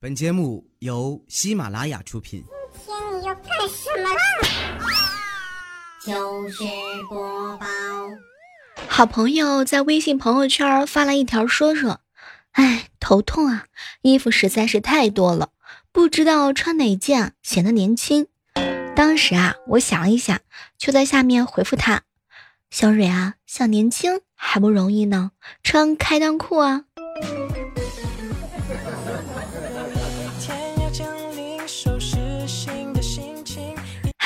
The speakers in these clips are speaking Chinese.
本节目由喜马拉雅出品。今天你要干什么啦？就是播报。好朋友在微信朋友圈发了一条说说：“哎，头痛啊，衣服实在是太多了，不知道穿哪件显得年轻。”当时啊，我想了一想，就在下面回复他：“小蕊啊，想年轻还不容易呢，穿开裆裤啊。”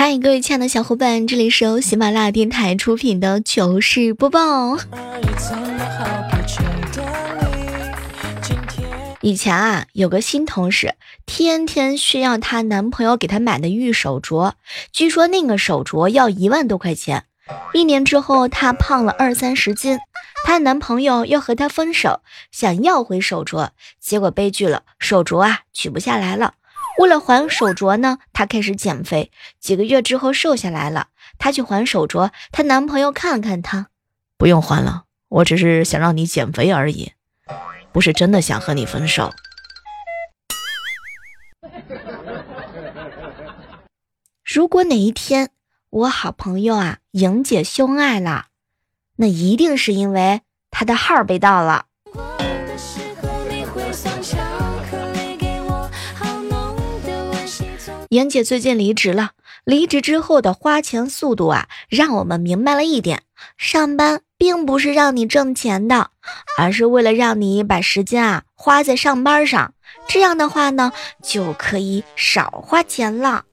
嗨，各位亲爱的小伙伴，这里是由喜马拉雅电台出品的糗事播报。以前啊，有个新同事，天天炫耀她男朋友给她买的玉手镯，据说那个手镯要一万多块钱。一年之后，她胖了二三十斤，她男朋友要和她分手，想要回手镯，结果悲剧了，手镯啊取不下来了。为了还手镯呢，她开始减肥，几个月之后瘦下来了。她去还手镯，她男朋友看看她，不用还了，我只是想让你减肥而已，不是真的想和你分手。如果哪一天我好朋友啊莹姐秀恩爱了，那一定是因为她的号被盗了。莹姐最近离职了，离职之后的花钱速度啊，让我们明白了一点：上班并不是让你挣钱的，而是为了让你把时间啊花在上班上。这样的话呢，就可以少花钱了。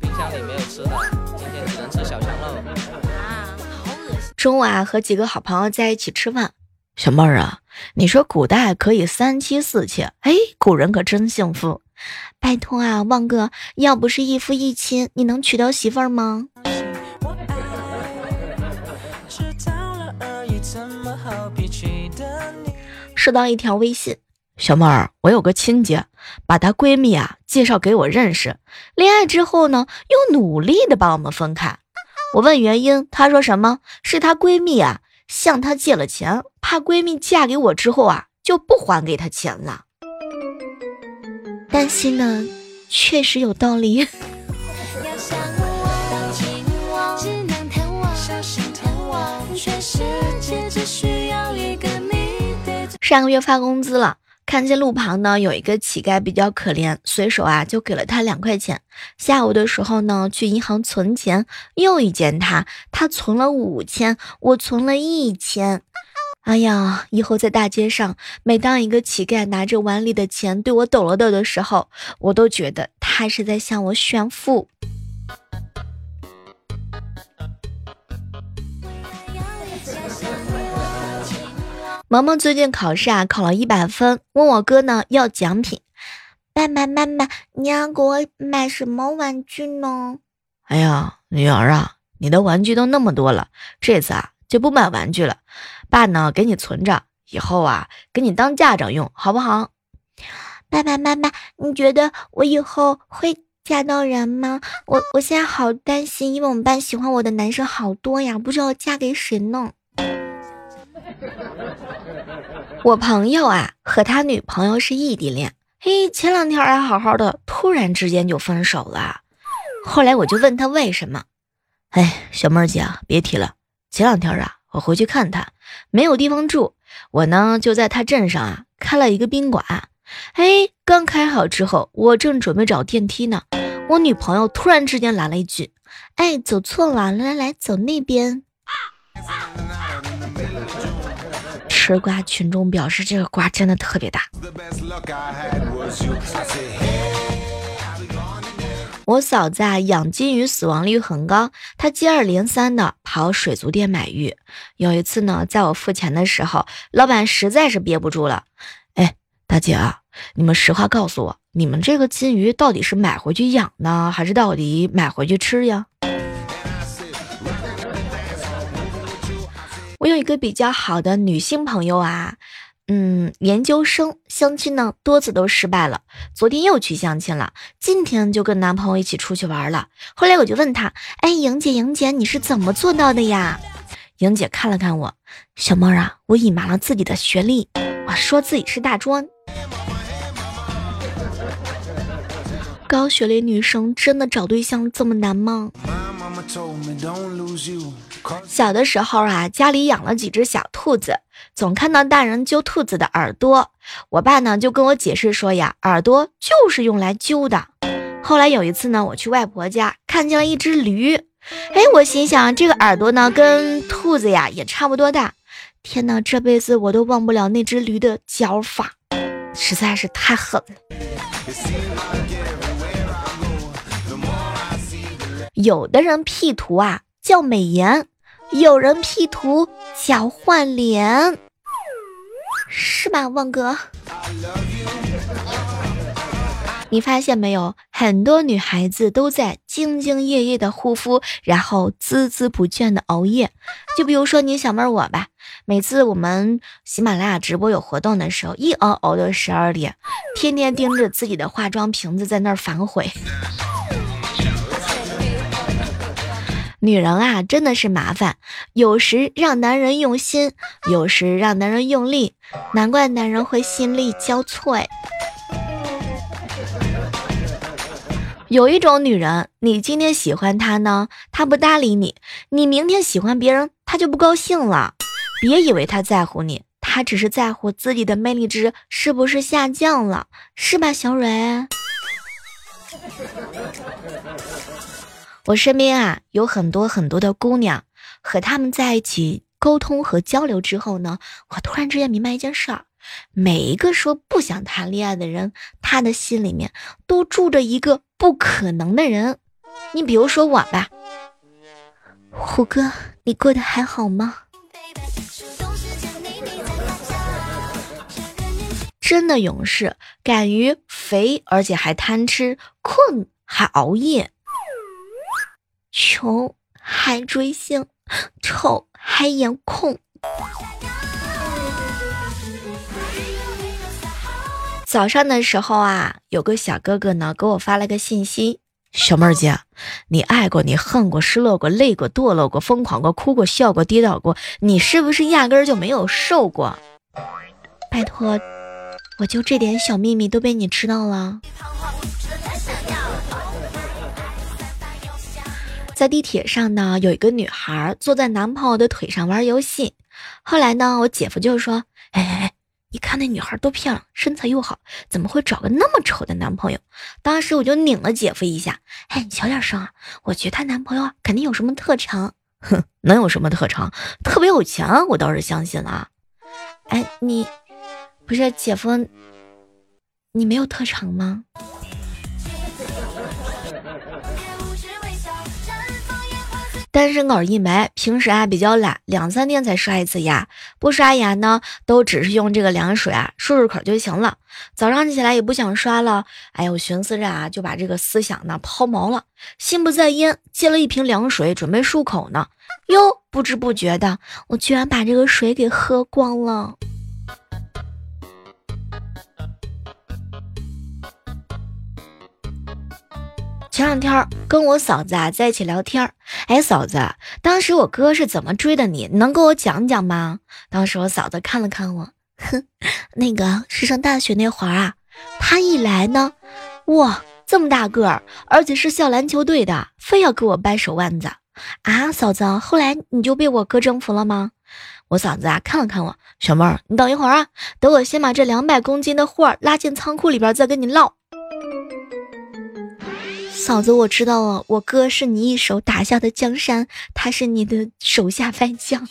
冰箱里没有吃的，今天只能吃小香肉。啊，好恶心！中午啊，和几个好朋友在一起吃饭，小妹儿啊，你说古代可以三妻四妾，哎，古人可真幸福。拜托啊，旺哥，要不是一夫一妻，你能娶到媳妇儿吗？收到一条微信，小妹儿，我有个亲戚，把她闺蜜啊介绍给我认识，恋爱之后呢，又努力的把我们分开。我问原因，她说什么？是她闺蜜啊向她借了钱，怕闺蜜嫁给我之后啊就不还给她钱了。担心呢，确实有道理。上个月发工资了，看见路旁呢有一个乞丐比较可怜，随手啊就给了他两块钱。下午的时候呢去银行存钱，又遇见他，他存了五千，我存了一千。哎呀，以后在大街上，每当一个乞丐拿着碗里的钱对我抖了抖的时候，我都觉得他是在向我炫富。萌萌最近考试啊，考了一百分，问我哥呢要奖品。爸爸妈妈，你要给我买什么玩具呢？哎呀，女儿啊，你的玩具都那么多了，这次啊就不买玩具了。爸呢，给你存着，以后啊，给你当嫁妆用，好不好？爸爸妈妈，你觉得我以后会嫁到人吗？我我现在好担心，因为我们班喜欢我的男生好多呀，不知道嫁给谁呢。我朋友啊，和他女朋友是异地恋，嘿，前两天还好好的，突然之间就分手了。后来我就问他为什么，哎，小妹儿姐啊，别提了，前两天啊。我回去看他，没有地方住，我呢就在他镇上啊开了一个宾馆。哎，刚开好之后，我正准备找电梯呢，我女朋友突然之间来了一句：“哎，走错了，来来来，走那边。”吃瓜群众表示，这个瓜真的特别大。我嫂子啊养金鱼死亡率很高，她接二连三的跑水族店买鱼。有一次呢，在我付钱的时候，老板实在是憋不住了，哎，大姐啊，你们实话告诉我，你们这个金鱼到底是买回去养呢，还是到底买回去吃呀？我有一个比较好的女性朋友啊。嗯，研究生相亲呢，多次都失败了。昨天又去相亲了，今天就跟男朋友一起出去玩了。后来我就问他，哎，莹姐，莹姐，你是怎么做到的呀？莹姐看了看我，小猫啊，我隐瞒了自己的学历，我说自己是大专。高学历女生真的找对象这么难吗？小的时候啊，家里养了几只小兔子，总看到大人揪兔子的耳朵。我爸呢就跟我解释说呀，耳朵就是用来揪的。后来有一次呢，我去外婆家看见了一只驴，哎，我心想这个耳朵呢跟兔子呀也差不多大。天哪，这辈子我都忘不了那只驴的脚法，实在是太狠了。有的人 P 图啊叫美颜，有人 P 图叫换脸，是吧，旺哥？你发现没有，很多女孩子都在兢兢业业的护肤，然后孜孜不倦的熬夜。就比如说你小妹我吧，每次我们喜马拉雅直播有活动的时候，一熬熬到十二点，天天盯着自己的化妆瓶子在那儿反悔。女人啊，真的是麻烦，有时让男人用心，有时让男人用力，难怪男人会心力交瘁。有一种女人，你今天喜欢她呢，她不搭理你；你明天喜欢别人，她就不高兴了。别以为她在乎你，她只是在乎自己的魅力值是不是下降了，是吧，小蕊？我身边啊有很多很多的姑娘，和她们在一起沟通和交流之后呢，我突然之间明白一件事儿。每一个说不想谈恋爱的人，他的心里面都住着一个不可能的人。你比如说我吧，虎哥，你过得还好吗？真的勇士，敢于肥而且还贪吃，困还熬夜，穷还追星，丑还颜控。早上的时候啊，有个小哥哥呢给我发了个信息：“小妹儿姐，你爱过，你恨过，失落过，累过，堕落过，疯狂过，哭过，笑过，跌倒过，你是不是压根儿就没有瘦过？拜托，我就这点小秘密都被你知道了。”在地铁上呢，有一个女孩坐在男朋友的腿上玩游戏，后来呢，我姐夫就说：“哎哎哎。”你看那女孩多漂亮，身材又好，怎么会找个那么丑的男朋友？当时我就拧了姐夫一下，哎，你小点声啊！我觉得她男朋友肯定有什么特长，哼，能有什么特长？特别有钱，我倒是相信了。哎，你不是姐夫，你没有特长吗？单身狗一枚，平时啊比较懒，两三天才刷一次牙，不刷牙呢，都只是用这个凉水啊漱漱口就行了。早上起来也不想刷了，哎呦，寻思着啊就把这个思想呢抛锚了，心不在焉，接了一瓶凉水准备漱口呢，哟，不知不觉的，我居然把这个水给喝光了。前两天跟我嫂子啊在一起聊天哎，嫂子，当时我哥是怎么追的你？能跟我讲讲吗？当时我嫂子看了看我，哼，那个是上大学那会儿啊，他一来呢，哇，这么大个儿，而且是校篮球队的，非要给我掰手腕子啊！嫂子，后来你就被我哥征服了吗？我嫂子啊看了看我，小妹儿，你等一会儿啊，等我先把这两百公斤的货拉进仓库里边，再跟你唠。嫂子，我知道了，我哥是你一手打下的江山，他是你的手下败将。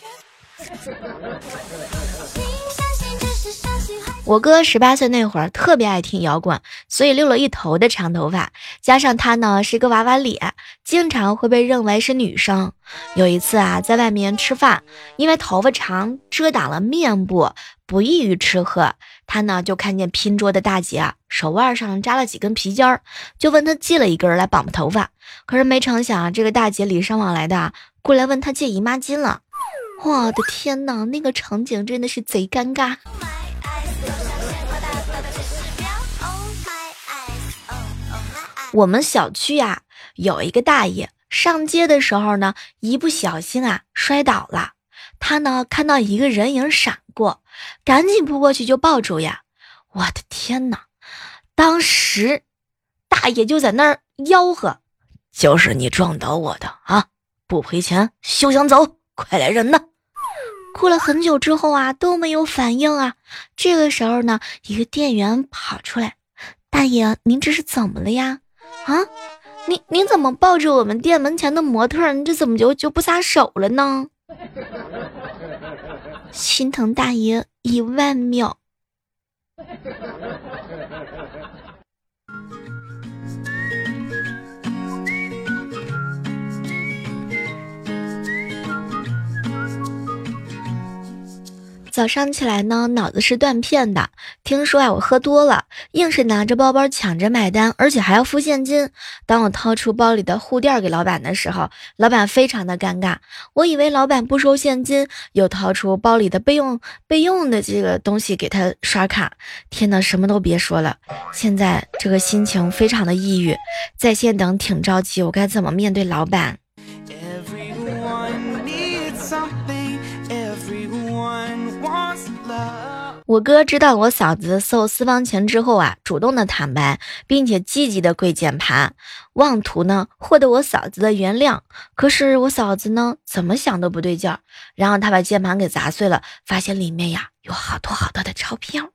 我哥十八岁那会儿特别爱听摇滚，所以留了一头的长头发，加上他呢是个娃娃脸，经常会被认为是女生。有一次啊，在外面吃饭，因为头发长遮挡了面部，不易于吃喝。他呢就看见拼桌的大姐啊，手腕上扎了几根皮筋儿，就问他借了一根来绑头发。可是没成想，这个大姐礼尚往来的过来问他借姨妈巾了。我的天哪，那个场景真的是贼尴尬。我们小区呀有一个大爷，上街的时候呢，一不小心啊摔倒了。他呢看到一个人影闪过，赶紧扑过去就抱住呀！我的天哪！当时大爷就在那儿吆喝：“就是你撞倒我的啊！不赔钱休想走，快来人呐！”哭了很久之后啊都没有反应啊。这个时候呢，一个店员跑出来：“大爷，您这是怎么了呀？啊，你你怎么抱着我们店门前的模特？你这怎么就就不撒手了呢？”心疼大爷一万秒。早上起来呢，脑子是断片的。听说啊，我喝多了，硬是拿着包包抢着买单，而且还要付现金。当我掏出包里的护垫给老板的时候，老板非常的尴尬。我以为老板不收现金，又掏出包里的备用备用的这个东西给他刷卡。天呐，什么都别说了，现在这个心情非常的抑郁，在线等挺着急，我该怎么面对老板？我哥知道我嫂子搜私房钱之后啊，主动的坦白，并且积极的跪键盘，妄图呢获得我嫂子的原谅。可是我嫂子呢怎么想都不对劲儿，然后他把键盘给砸碎了，发现里面呀有好多好多的钞票。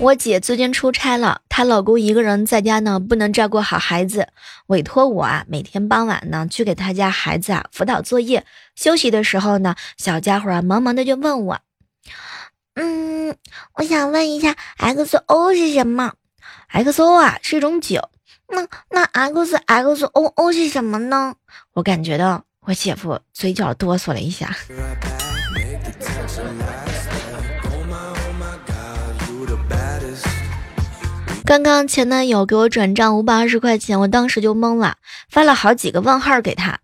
我姐最近出差了，她老公一个人在家呢，不能照顾好孩子，委托我啊，每天傍晚呢去给他家孩子啊辅导作业。休息的时候呢，小家伙啊萌萌的就问我，嗯，我想问一下，XO 是什么？XO 啊是一种酒，那那 XXOO 是什么呢？我感觉到我姐夫嘴角哆嗦了一下。刚刚前男友给我转账五百二十块钱，我当时就懵了，发了好几个问号给他，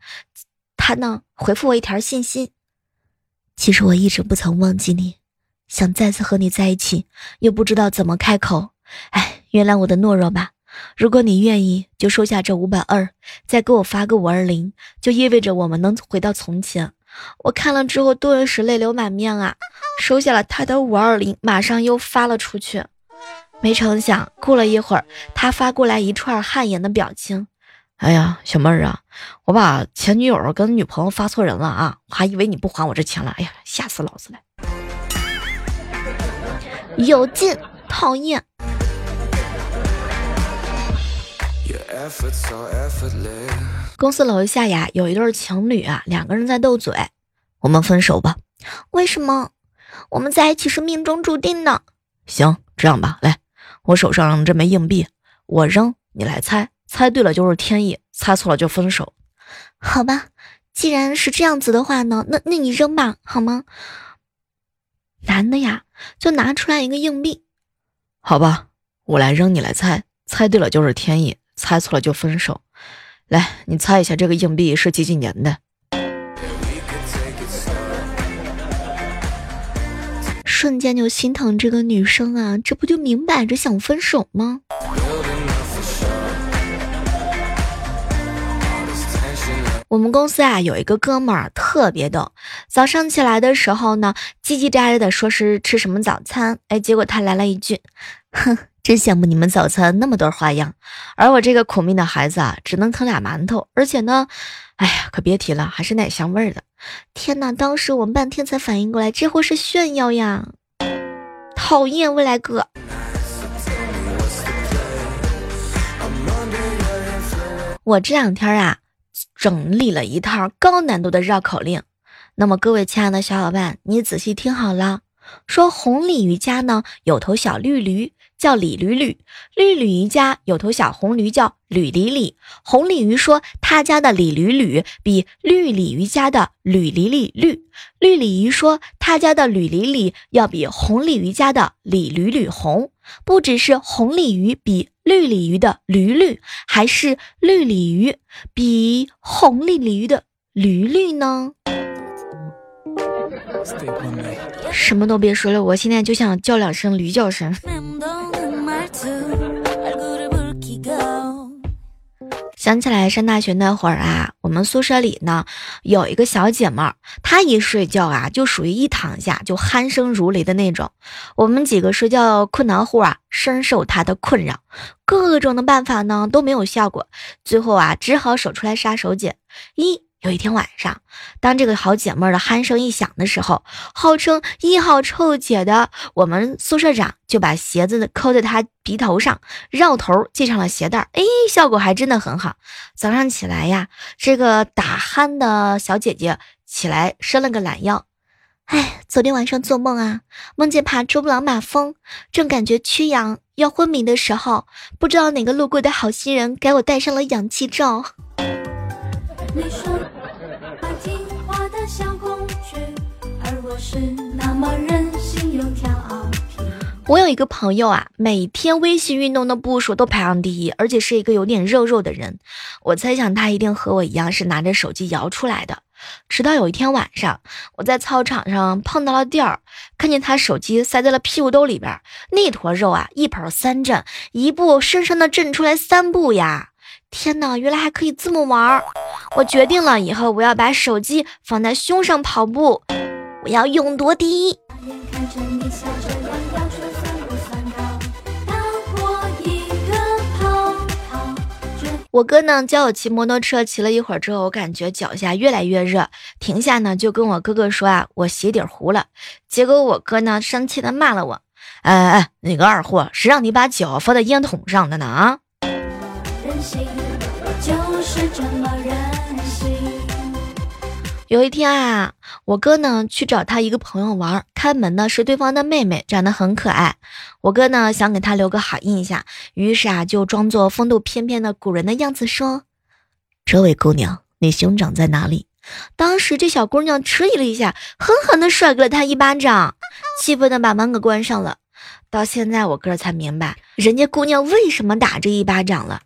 他呢回复我一条信息：其实我一直不曾忘记你，想再次和你在一起，又不知道怎么开口。哎，原谅我的懦弱吧。如果你愿意，就收下这五百二，再给我发个五二零，就意味着我们能回到从前。我看了之后顿时泪流满面啊，收下了他的五二零，马上又发了出去。没成想，过了一会儿，他发过来一串汗颜的表情。哎呀，小妹儿啊，我把前女友跟女朋友发错人了啊，我还以为你不还我这钱了。哎呀，吓死老子了！有劲，讨厌。公司楼下呀，有一对情侣啊，两个人在斗嘴。我们分手吧？为什么？我们在一起是命中注定的。行，这样吧，来。我手上这枚硬币，我扔，你来猜，猜对了就是天意，猜错了就分手。好吧，既然是这样子的话呢，那那你扔吧，好吗？男的呀，就拿出来一个硬币。好吧，我来扔，你来猜，猜对了就是天意，猜错了就分手。来，你猜一下这个硬币是几几年的？瞬间就心疼这个女生啊，这不就明摆着想分手吗？我们公司啊有一个哥们儿特别逗，早上起来的时候呢，叽叽喳喳的说是吃什么早餐，哎，结果他来了一句，哼，真羡慕你们早餐那么多花样，而我这个苦命的孩子啊，只能啃俩馒头，而且呢，哎呀，可别提了，还是奶香味儿的。天哪！当时我们半天才反应过来，这货是炫耀呀！讨厌未来哥。我这两天啊，整理了一套高难度的绕口令。那么各位亲爱的小伙伴，你仔细听好了。说红鲤鱼家呢有头小绿驴。叫李驴驴，绿鲤鱼家有头小红驴叫吕李李。红鲤鱼说他家的李驴驴比绿鲤鱼家的吕李李绿。绿鲤鱼说他家的吕李李要比红鲤鱼家的李驴驴红。不只是红鲤鱼比绿鲤鱼的驴绿，还是绿鲤鱼比红鲤鲤鱼的驴绿呢？什么都别说了，我现在就想叫两声驴叫声。想起来上大学那会儿啊，我们宿舍里呢有一个小姐妹儿，她一睡觉啊就属于一躺下就鼾声如雷的那种。我们几个睡觉困难户啊，深受她的困扰，各种的办法呢都没有效果，最后啊只好手出来杀手锏。一有一天晚上，当这个好姐妹的鼾声一响的时候，号称一号臭姐的我们宿舍长就把鞋子扣在她鼻头上，绕头系上了鞋带哎，效果还真的很好。早上起来呀，这个打鼾的小姐姐起来伸了个懒腰，哎，昨天晚上做梦啊，梦见爬珠穆朗玛峰，正感觉缺氧要昏迷的时候，不知道哪个路过的好心人给我戴上了氧气罩。你说话的小公举，而我是那么任性又调皮。我有一个朋友啊，每天微信运动的步数都排行第一，而且是一个有点肉肉的人。我猜想他一定和我一样是拿着手机摇出来的。直到有一天晚上，我在操场上碰到了调儿，看见他手机塞在了屁股兜里边，那坨肉啊，一跑三震，一步深深的震出来三步呀。天哪，原来还可以这么玩儿！我决定了，以后我要把手机放在胸上跑步，我要勇夺第一。我哥呢教我骑摩托车，骑了一会儿之后，我感觉脚下越来越热，停下呢就跟我哥哥说啊，我鞋底糊了。结果我哥呢生气的骂了我，哎哎，你个二货，谁让你把脚放在烟筒上的呢啊？就是这么任性。有一天啊，我哥呢去找他一个朋友玩，开门的是对方的妹妹，长得很可爱。我哥呢想给她留个好印象，于是啊就装作风度翩翩的古人的样子说：“这位姑娘，你兄长在哪里？”当时这小姑娘迟疑了一下，狠狠的甩给了他一巴掌，气愤的把门给关上了。到现在我哥才明白，人家姑娘为什么打这一巴掌了。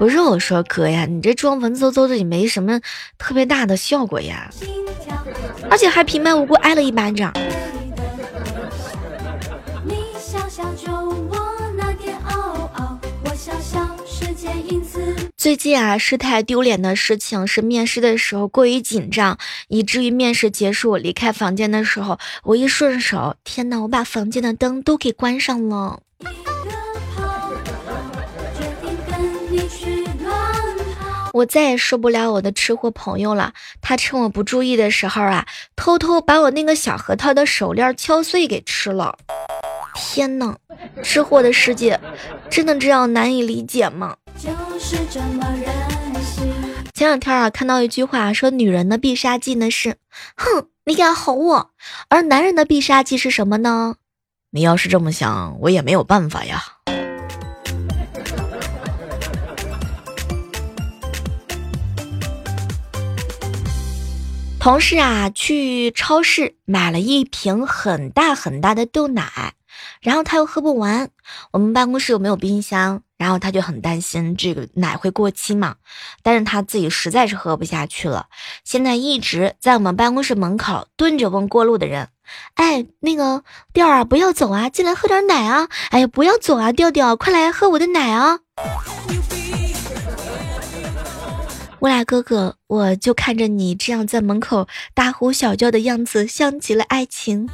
不是我说哥呀，你这装文绉绉的也没什么特别大的效果呀，而且还平白无故挨了一巴掌。最近啊，事态丢脸的事情是面试的时候过于紧张，以至于面试结束离开房间的时候，我一顺手，天呐，我把房间的灯都给关上了。我再也受不了我的吃货朋友了，他趁我不注意的时候啊，偷偷把我那个小核桃的手链敲碎给吃了。天呐，吃货的世界真的这样难以理解吗？前两天啊，看到一句话说，女人的必杀技呢是，哼，你敢吼我；而男人的必杀技是什么呢？你要是这么想，我也没有办法呀。同事啊，去超市买了一瓶很大很大的豆奶，然后他又喝不完。我们办公室又没有冰箱，然后他就很担心这个奶会过期嘛。但是他自己实在是喝不下去了，现在一直在我们办公室门口蹲着问过路的人：“哎，那个调儿，不要走啊，进来喝点奶啊！哎呀，不要走啊，调调，快来喝我的奶啊！”乌拉哥哥，我就看着你这样在门口大呼小叫的样子，像极了爱情。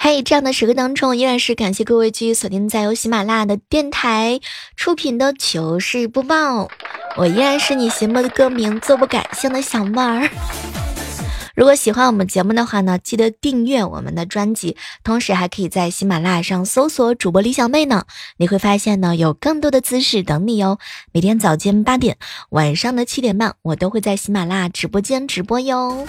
嘿，这样的时刻当中，依然是感谢各位继续锁定在由喜马拉雅的电台出品的糗事播报。我依然是你心目的歌名，做不改姓的小妹儿。如果喜欢我们节目的话呢，记得订阅我们的专辑，同时还可以在喜马拉雅上搜索主播李小妹呢，你会发现呢有更多的姿势等你哟。每天早间八点，晚上的七点半，我都会在喜马拉雅直播间直播哟。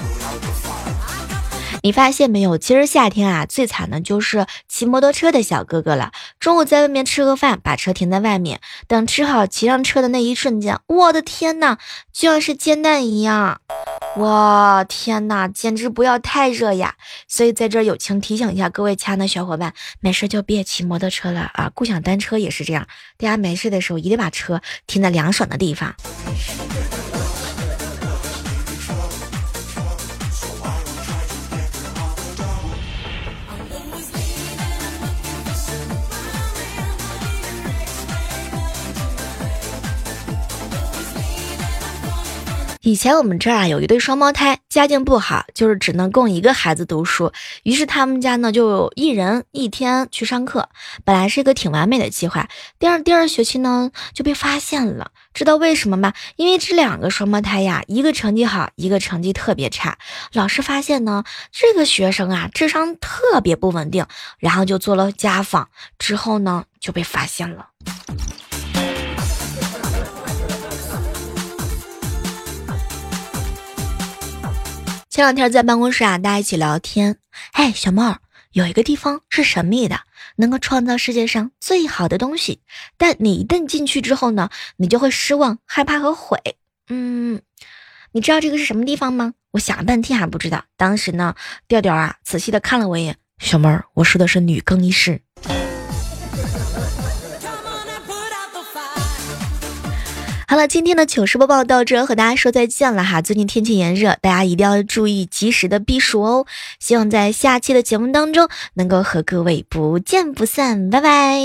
你发现没有？其实夏天啊，最惨的就是骑摩托车的小哥哥了。中午在外面吃个饭，把车停在外面，等吃好骑上车的那一瞬间，我的天呐，就像是煎蛋一样！哇，天呐，简直不要太热呀！所以在这友情提醒一下各位亲爱的小伙伴，没事就别骑摩托车了啊！共享单车也是这样，大家没事的时候一定把车停在凉爽的地方。以前我们这儿啊有一对双胞胎，家境不好，就是只能供一个孩子读书。于是他们家呢就一人一天去上课，本来是一个挺完美的计划。第二第二学期呢就被发现了，知道为什么吗？因为这两个双胞胎呀，一个成绩好，一个成绩特别差。老师发现呢这个学生啊智商特别不稳定，然后就做了家访，之后呢就被发现了。前两天在办公室啊，大家一起聊天。哎，小妹儿，有一个地方是神秘的，能够创造世界上最好的东西。但你一旦进去之后呢，你就会失望、害怕和悔。嗯，你知道这个是什么地方吗？我想了半天还不知道。当时呢，调调啊，仔细的看了我一眼。小妹，我说的是女更衣室。好了，今天的糗事播报到这，和大家说再见了哈。最近天气炎热，大家一定要注意及时的避暑哦。希望在下期的节目当中能够和各位不见不散，拜拜。